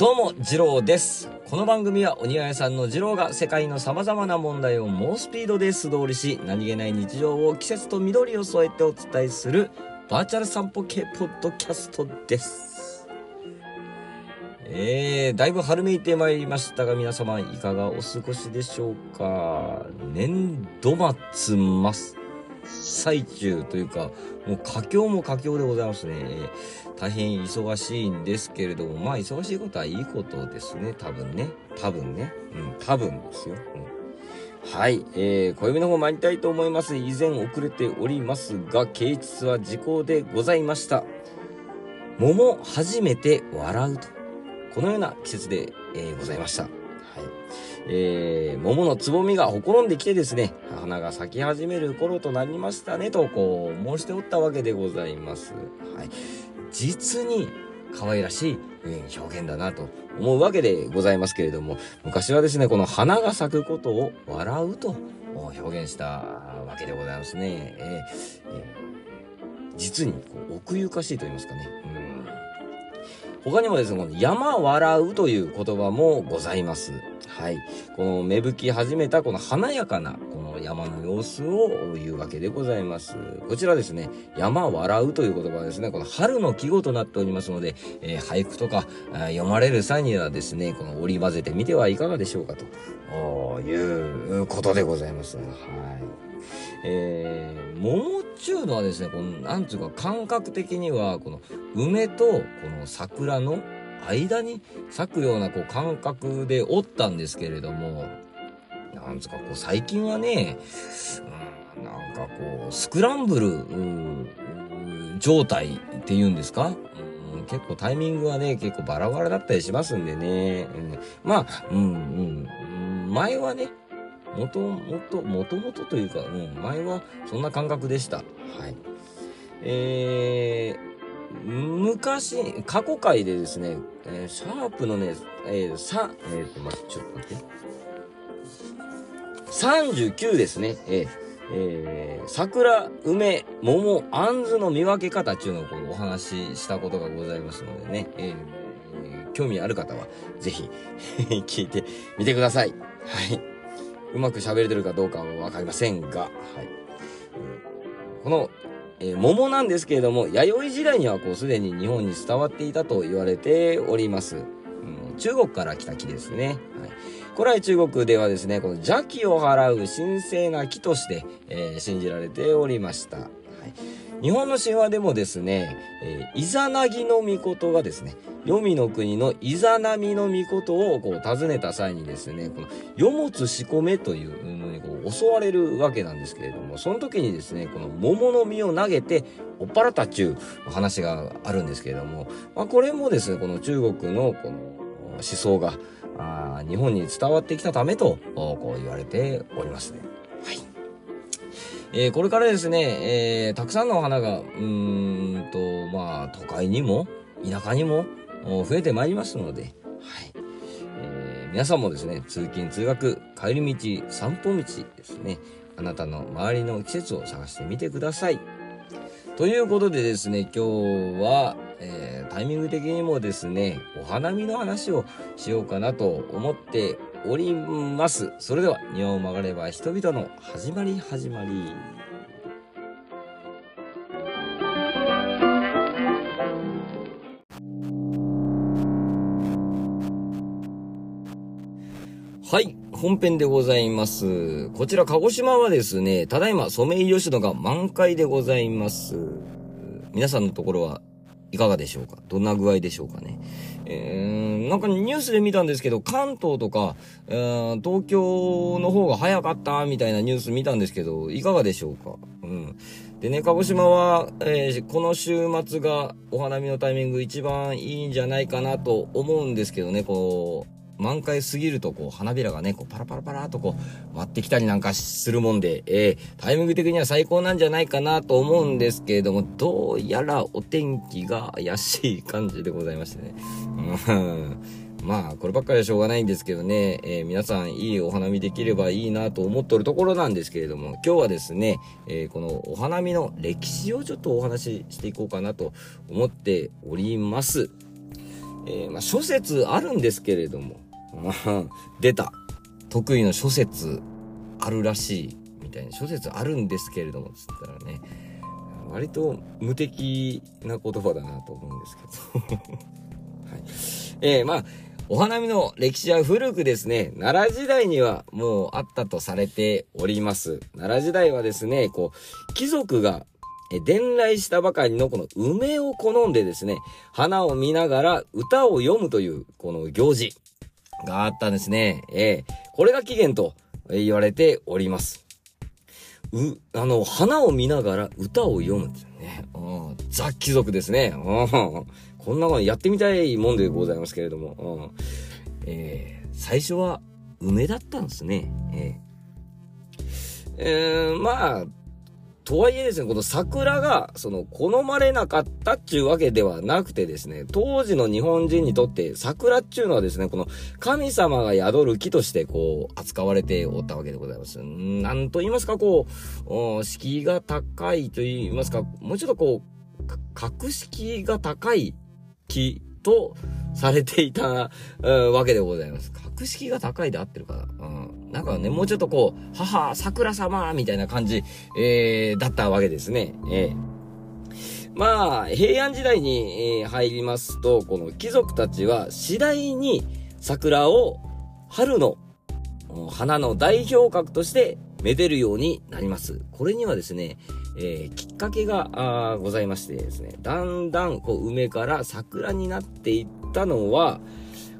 どうも、二郎です。この番組はお庭屋さんの二郎が世界の様々な問題を猛スピードで素通りし、何気ない日常を季節と緑を添えてお伝えするバーチャル散歩系ポッドキャストです。えー、だいぶ春めいてまいりましたが、皆様いかがお過ごしでしょうか？年度末真っ最中というか、もう佳境も佳境でございますね。大変忙しいんですけれども、まあ忙しいことはいいことですね。多分ね。多分ね。うん、多分ですよ。うん、はい。えー、小指の方参りたいと思います。以前遅れておりますが、啓蟄は時効でございました。桃初めて笑うと。このような季節で、えー、ございました。えー、桃のつぼみがほころんできてですね、花が咲き始める頃となりましたね、と、こう、申しておったわけでございます。はい。実に可愛らしい、えー表現だなと思うわけでございますけれども、昔はですね、この花が咲くことを笑うと表現したわけでございますね。えーえー実にこう奥ゆかしいと言いますかね。うん他にもですね、この山笑うという言葉もございます。はい。この芽吹き始めたこの華やかな山の様子を言うわけでございます。こちらですね、山笑うという言葉はですね、この春の季語となっておりますので、えー俳句とか読まれる際にはですね、この織り交ぜてみてはいかがでしょうかということでございます。はい。えー、桃っちゅうのはですね、この、なんつうか感覚的には、この梅とこの桜の間に咲くようなこう感覚でおったんですけれども、なんつうかこう最近はね、うん、なんかこう、スクランブル、うん状態っていうんですか、うん、結構タイミングはね、結構バラバラだったりしますんでね。うん、まあ、うん、うん、前はね、もともと、もともとというか、うん、前はそんな感覚でした。はい。えー、昔、過去回でですね、えーシャープのね、えー、さ、えーと、待って、ちょっと待って。39ですね。えーえー桜、梅、桃、あんずの見分け方っていうのをこうお話ししたことがございますのでね、えー興味ある方はぜひ 聞いてみてください。はい。うまく喋れてるかどうかはわかりませんが、はい。この、えー桃なんですけれども、弥生時代にはこうすでに日本に伝わっていたと言われております。うん中国から来た木ですね。はい。古来中国ではですね、この邪気を払う神聖な木として、えー信じられておりました。はい。日本の神話でもですね、えーイザナギの御事がですね、黄泉の国のイザナミの御事をこう訪ねた際にですね、この世物仕込めというのにこう襲われるわけなんですけれども、その時にですね、この桃の実を投げて追っ払ったちゅう話があるんですけれども、まあ、これもですね、この中国のこの思想があー日本に伝わってきたためとおこう言われておりますね。はい。えーこれからですね、えーたくさんのお花が、うーんと、まあ、都会にも、田舎にも、お増えてまいりますので、はい。えー皆さんもですね、通勤、通学、帰り道、散歩道ですね、あなたの周りの季節を探してみてください。ということでですね、今日は、えータイミング的にもですね、お花見の話をしようかなと思っております。それでは、日本を曲がれば人々の始まり始まり。はい、本編でございます。こちら、鹿児島はですね、ただいまソメイヨシノが満開でございます。皆さんのところはいかがでしょうか？どんな具合でしょうかね？えー、なんかニュースで見たんですけど、関東とか、えー東京の方が早かったみたいなニュース見たんですけど、いかがでしょうか？うん。でね、鹿児島は、えーこの週末がお花見のタイミング一番いいんじゃないかなと思うんですけどね、こう、満開すぎると、こう、花びらがね、こう、パラパラパラとこう、舞ってきたりなんかするもんで、えータイミング的には最高なんじゃないかなと思うんですけれども、どうやらお天気が怪しい感じでございましてね。う んまあ、こればっかりはしょうがないんですけどね、えー皆さんいいお花見できればいいなと思っておるところなんですけれども、今日はですね、えーこのお花見の歴史をちょっとお話ししていこうかなと思っております。えー、まあ、諸説あるんですけれども、出た。得意の諸説あるらしい。みたいな諸説あるんですけれども、つったらね、割と無敵な言葉だなと思うんですけど。はい。えー、まあ、お花見の歴史は古くですね、奈良時代にはもうあったとされております。奈良時代はですね、こう、貴族が伝来したばかりのこの梅を好んでですね、花を見ながら歌を読むというこの行事があったんですね。えー、これが起源と言われております。う、あの、花を見ながら歌を読むってね。うん、ザ・貴族ですね。うん、こんなのやってみたいもんでございますけれども。うんえー、最初は梅だったんですね。えーえー、まあ、とはいえですね、この桜が、その、好まれなかったっちゅうわけではなくてですね、当時の日本人にとって桜っちゅうのはですね、この神様が宿る木としてこう、扱われておったわけでございます。なんと言いますか、こう、敷居が高いと言いますか、もうちょっとこう、格式が高い木とされていた、うん、わけでございます。格式が高いで合ってるかな。うん。なんかね、もうちょっとこう、母、桜様みたいな感じ、えー、だったわけですね。えー、まあ、平安時代に、えー、入りますと、この貴族たちは次第に桜を春の花の代表格としてめでるようになります。これにはですね、えー、きっかけがございましてですね、だんだんこう梅から桜になっていったのは、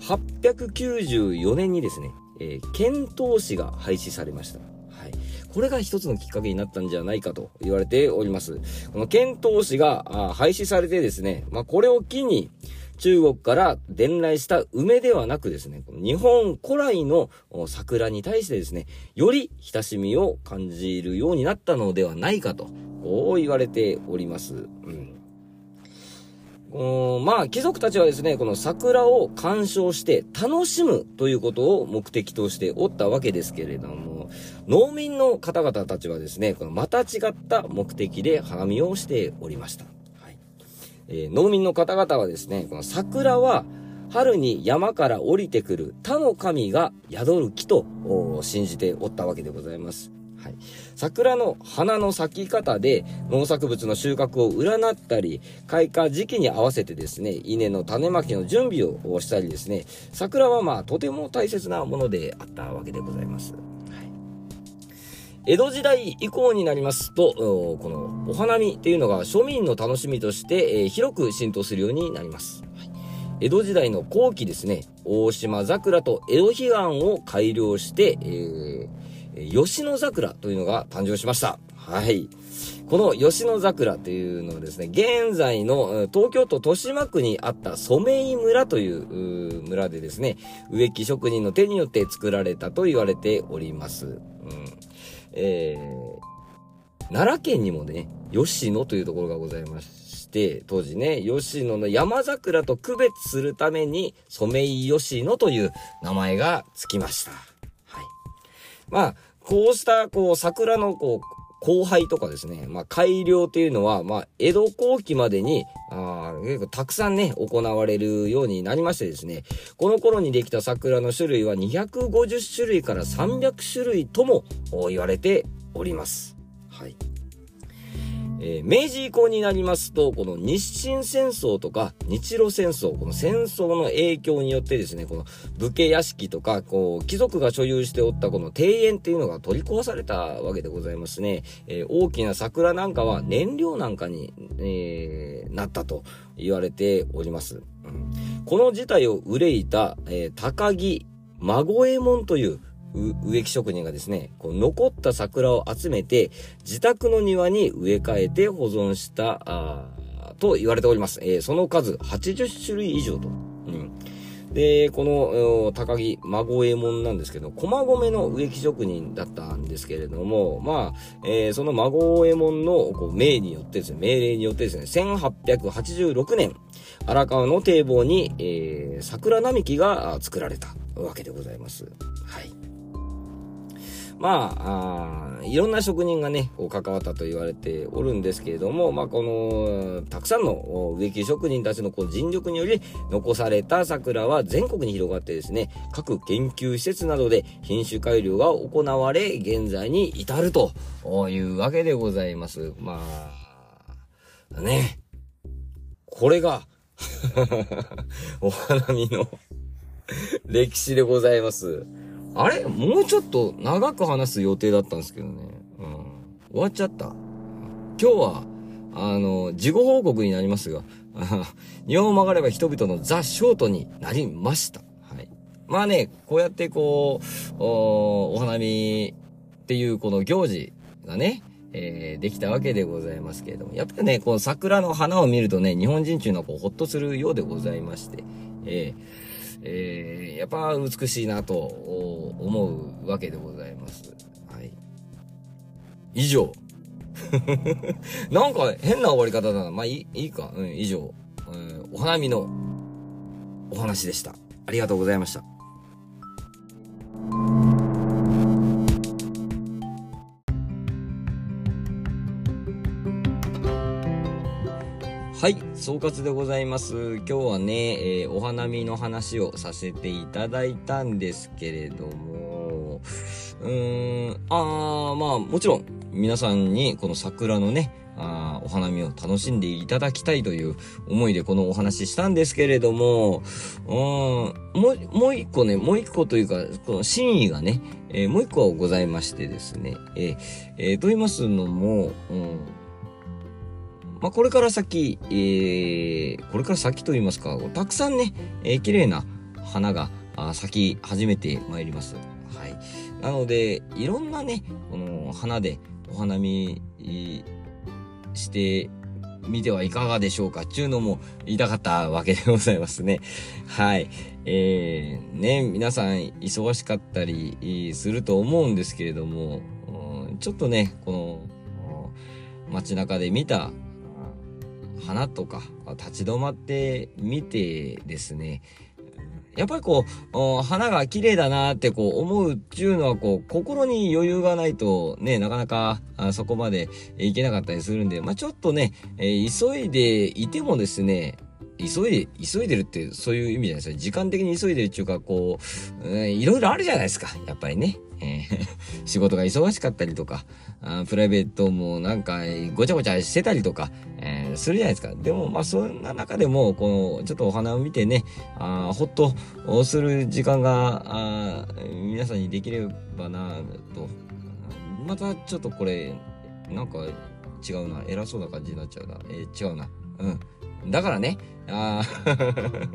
894年にですね、えー、遣唐使が廃止されました。はい。これが一つのきっかけになったんじゃないかと言われております。この遣唐使が廃止されてですね、まあ、これを機に、中国から伝来した梅ではなくですね、日本古来の桜に対してですね、より親しみを感じるようになったのではないかと、こう言われております。うんまあ、貴族たちはですね、この桜を鑑賞して楽しむということを目的としておったわけですけれども、農民の方々たちはですね、このまた違った目的で花見をしておりました。えー、農民の方々はですね、この桜は春に山から降りてくる他の神が宿る木と信じておったわけでございます。はい。桜の花の咲き方で農作物の収穫を占ったり、開花時期に合わせてですね、稲の種まきの準備をしたりですね、桜はまあとても大切なものであったわけでございます。江戸時代以降になりますと、このお花見っていうのが庶民の楽しみとして、え広く浸透するようになります。江戸時代の後期ですね、大島桜と江戸彼岸を改良して、えー吉野桜というのが誕生しました。はい。この吉野桜というのはですね、現在の東京都豊島区にあった染井村という村でですね、植木職人の手によって作られたと言われております。うん、えー、奈良県にもね、吉野というところがございまして、当時ね、吉野の山桜と区別するために、ソメイヨシノという名前がつきました。はいまあ、こうした、こう、桜の、こう、荒廃とかですね、まあ、改良というのは、まあ、江戸後期までに、あ結構たくさんね、行われるようになりましてですね、この頃にできた桜の種類は250種類から300種類とも言われております。はい。えー、明治以降になりますと、この日清戦争とか日露戦争、この戦争の影響によってですね、この武家屋敷とか、こう、貴族が所有しておったこの庭園っていうのが取り壊されたわけでございますね。えー、大きな桜なんかは燃料なんかに、えー、なったと言われております。うん、この事態を憂いた、え高木孫右衛門という植木職人がですね、こう残った桜を集めて、自宅の庭に植え替えて保存した、あと言われております。えー、その数80種類以上と。うん。で、この、高木孫右衛門なんですけど、駒込の植木職人だったんですけれども、まあ、えー、その孫右衛門のこう命によってですね、命令によってですね、1886年、荒川の堤防に、えー、桜並木が作られたわけでございます。はい。まあ、あいろんな職人がね、こう関わったと言われておるんですけれども、まあ、この、たくさんの植木職人たちのこう尽力により残された桜は全国に広がってですね、各研究施設などで品種改良が行われ、現在に至るというわけでございます。まあ、ね。これが お花見の 歴史でございます。あれ？もうちょっと長く話す予定だったんですけどね。うん。終わっちゃった。今日は、あの、事後報告になりますが、日本を曲がれば人々のザ・ショートになりました。はい。まあね、こうやってこう、おお花見っていうこの行事がね、えー、できたわけでございますけれども、やっぱりね、この桜の花を見るとね、日本人中のこう、ほっとするようでございまして、えーえー、やっぱ美しいなと思うわけでございます。はい。以上。なんか変な終わり方だな。まあいい、いいか。うん、以上。うん、お花見のお話でした。ありがとうございました。はい、総括でございます。今日はね、えー、お花見の話をさせていただいたんですけれども、うーん、あー、まあ、もちろん、皆さんにこの桜のね、あお花見を楽しんでいただきたいという思いでこのお話ししたんですけれども、うん、もう、もう一個ね、もう一個というか、この真意がね、えー、もう一個はございましてですね、えー、えー、と言いますのも、うんまあ、これから先、えー、これから先と言いますか、たくさんね、えー、綺麗な花が咲き始めてまいります。はい。なので、いろんなね、この花でお花見してみてはいかがでしょうかっていうのも言いたかったわけでございますね。はい。えー、ね、皆さん忙しかったりすると思うんですけれども、ちょっとね、この街中で見た花とか立ち止まってみてですね、やっぱりこう、花が綺麗だなってこう思うっていうのはこう、心に余裕がないとね、なかなかそこまでいけなかったりするんで、まあちょっとね、え、急いでいてもですね、急いで、急いでるってそういう意味じゃないですか。時間的に急いでるっていうか、こう、いろいろあるじゃないですか。やっぱりね。えー、仕事が忙しかったりとか、あプライベートもなんかごちゃごちゃしてたりとか、えー、するじゃないですか。でも、まあそんな中でも、この、ちょっとお花を見てね、あほっとする時間が、あ皆さんにできればなと。またちょっとこれ、なんか違うな。偉そうな感じになっちゃうな。えー、違うな。うん。だからね、あ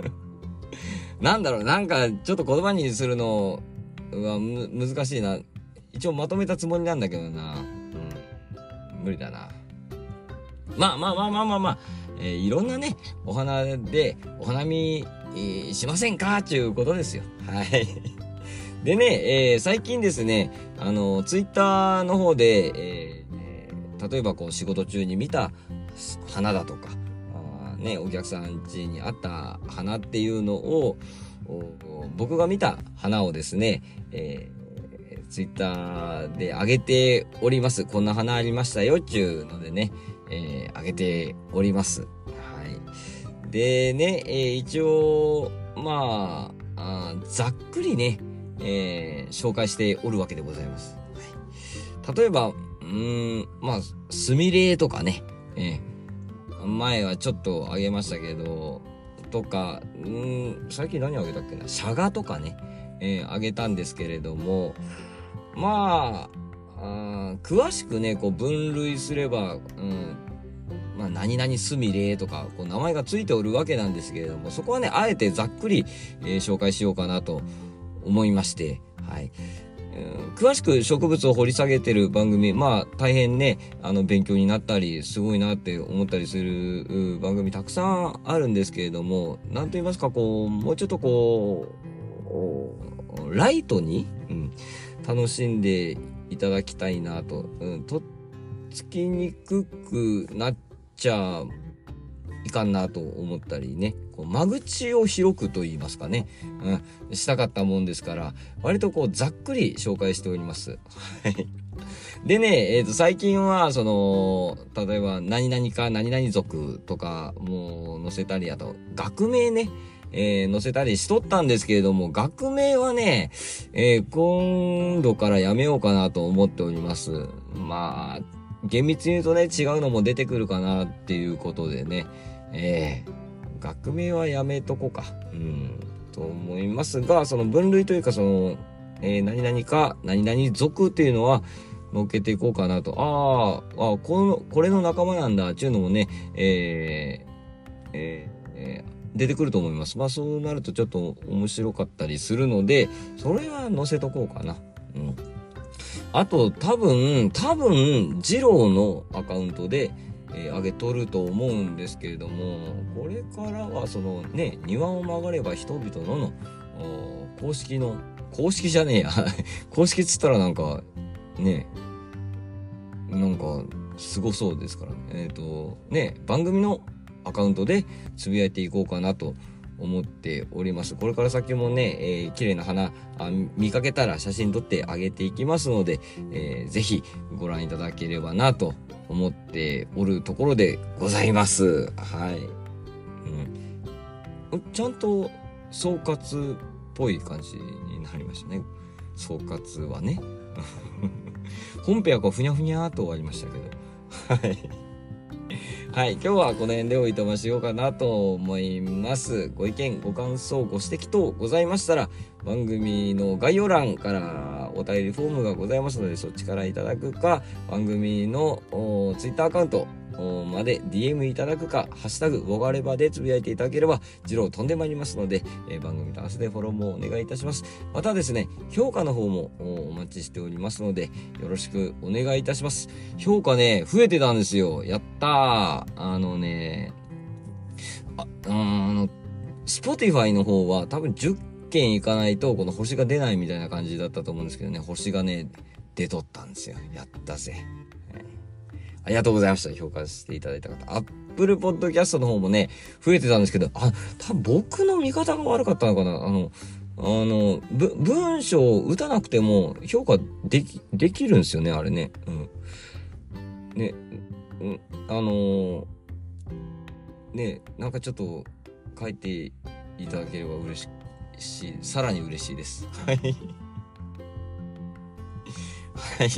なんだろう、なんかちょっと言葉にするのはむ難しいな。一応まとめたつもりなんだけどな。うん。無理だな。まあまあまあまあまあまあ、えー、いろんなね、お花でお花見、えー、しませんか？っていうことですよ。はい。でね、えー、最近ですね、あの、ツイッターの方で、えー、例えばこう仕事中に見た花だとか、ね、お客さん家にあった花っていうのを、僕が見た花をですね、えー、ツイッターで上げております。こんな花ありましたよっちゅうのでね、えー、上げております。はい。でね、えー、一応、まあざっくりね、えー、紹介しておるわけでございます。はい、例えば、うん、まあ、スミレとかね、えー、前はちょっとあげましたけど、とか、うん、最近何あげたっけな、シャガとかね、えー、あげたんですけれども、まあ、あ詳しくね、こう分類すれば、うん、まあ、何々すみれとか、こう名前がついておるわけなんですけれども、そこはね、あえてざっくり、えー、紹介しようかなと思いまして、はい。詳しく植物を掘り下げてる番組、まあ大変ね、あの勉強になったり、すごいなって思ったりする番組たくさんあるんですけれども、なんと言いますか、こう、もうちょっとこう、ライトに、うん、楽しんでいただきたいなと、うん、とっつきにくくなっちゃいいかんなと思ったりね、こう間口を広くと言いますかね、うん、したかったもんですから、割とこうざっくり紹介しております。はい。でね、えっ、ー、と、最近は、その、例えば、何々か何々族とか、もう載せたり、あと、学名ね、えー、載せたりしとったんですけれども、学名はね、えー、今度からやめようかなと思っております。まあ、厳密に言うとね、違うのも出てくるかなっていうことでね、えー、学名はやめとこうか。うん、と思いますが、その分類というか、その、えー、何々か、何々族っていうのは、乗っけていこうかなと。ああ、あこの、これの仲間なんだ、っていうのもね、えー、えー、えー出てくると思います。まあそうなるとちょっと面白かったりするので、それは載せとこうかな。うん。あと多分、多分、二郎のアカウントで、えー、上げとると思うんですけれども、これからはそのね、庭を曲がれば人々のの、公式の、公式じゃねえや。公式っつったらなんか、ね、なんか、すごそうですからね。えっ、ー、と、ね、番組のアカウントでつぶやいていこうかなと思っております。これから先もね、えー、綺麗な花あ見かけたら写真撮ってあげていきますので、えー、ぜひご覧いただければなと思っておるところでございます。はい。うん。ちゃんと総括っぽい感じになりましたね。総括はね。本編はこうふにゃふにゃーと終わりましたけど。はい。はい、今日はこの辺でおいとましようかなと思います。ご意見、ご感想、ご指摘等ございましたら、番組の概要欄からお便りフォームがございますので、そっちからいただくか、番組の Twitter アカウント、まで DM いただくか、ハッシュタグ、ボガレバでつぶやいていただければ、次郎飛んでまいりますので、えー、番組と合わせてフォローもお願いいたします。またですね、評価の方もお待ちしておりますので、よろしくお願いいたします。評価ね、増えてたんですよ。やったー。あのね、あ、あの、Spotify の方は多分10件いかないと、この星が出ないみたいな感じだったと思うんですけどね、星がね、出とったんですよ。やったぜ。ありがとうございました。評価していただいた方。アップルポッドキャストの方もね、増えてたんですけど、あ、多分僕の見方が悪かったのかなあの、あの、ぶ、文章を打たなくても評価でき、できるんですよね、あれね。うん。ね、うん、あのー、ね、なんかちょっと書いていただければ嬉しい、さらに嬉しいです。はい。はい。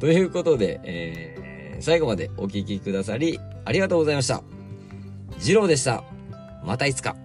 ということで、えー最後までお聴きくださりありがとうございました。次郎でした。またいつか。